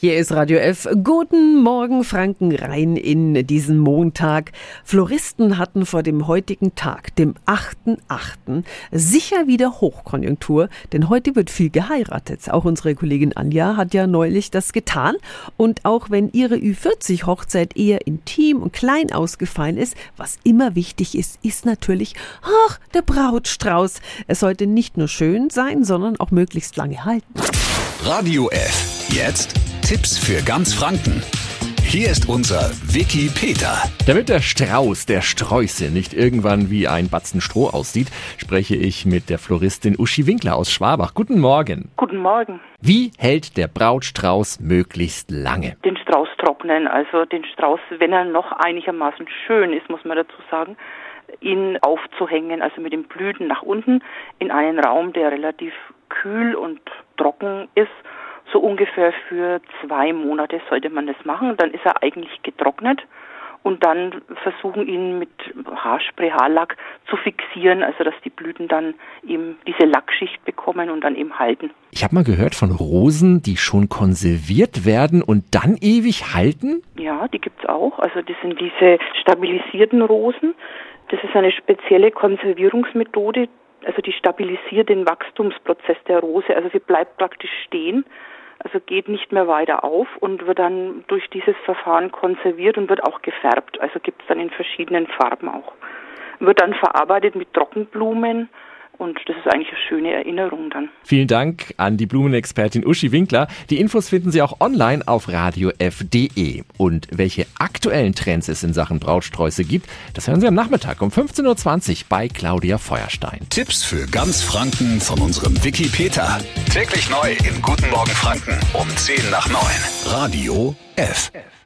Hier ist Radio F. Guten Morgen Franken rein in diesen Montag. Floristen hatten vor dem heutigen Tag, dem 8.8., sicher wieder Hochkonjunktur, denn heute wird viel geheiratet. Auch unsere Kollegin Anja hat ja neulich das getan. Und auch wenn ihre Ü40-Hochzeit eher intim und klein ausgefallen ist, was immer wichtig ist, ist natürlich, ach, der Brautstrauß. Es sollte nicht nur schön sein, sondern auch möglichst lange halten. Radio F. Jetzt Tipps für ganz Franken. Hier ist unser Wiki Peter. Damit der Strauß der Sträuße nicht irgendwann wie ein Batzen Stroh aussieht, spreche ich mit der Floristin Uschi Winkler aus Schwabach. Guten Morgen. Guten Morgen. Wie hält der Brautstrauß möglichst lange? Den Strauß trocknen, also den Strauß, wenn er noch einigermaßen schön ist, muss man dazu sagen, ihn aufzuhängen, also mit den Blüten nach unten in einen Raum, der relativ kühl und trocken ist so ungefähr für zwei Monate sollte man das machen. Dann ist er eigentlich getrocknet und dann versuchen ihn mit Haarspray, Haarlack zu fixieren, also dass die Blüten dann eben diese Lackschicht bekommen und dann eben halten. Ich habe mal gehört von Rosen, die schon konserviert werden und dann ewig halten? Ja, die gibt's auch. Also das sind diese stabilisierten Rosen. Das ist eine spezielle Konservierungsmethode, also die stabilisiert den Wachstumsprozess der Rose. Also sie bleibt praktisch stehen also geht nicht mehr weiter auf und wird dann durch dieses Verfahren konserviert und wird auch gefärbt. Also gibt es dann in verschiedenen Farben auch. Wird dann verarbeitet mit Trockenblumen, und das ist eigentlich eine schöne Erinnerung dann. Vielen Dank an die Blumenexpertin Uschi Winkler. Die Infos finden Sie auch online auf radiof.de. Und welche aktuellen Trends es in Sachen Brautsträuße gibt, das hören Sie am Nachmittag um 15.20 Uhr bei Claudia Feuerstein. Tipps für ganz Franken von unserem Wiki Peter. Täglich neu in Guten Morgen Franken um 10 nach 9. Radio F. F, F.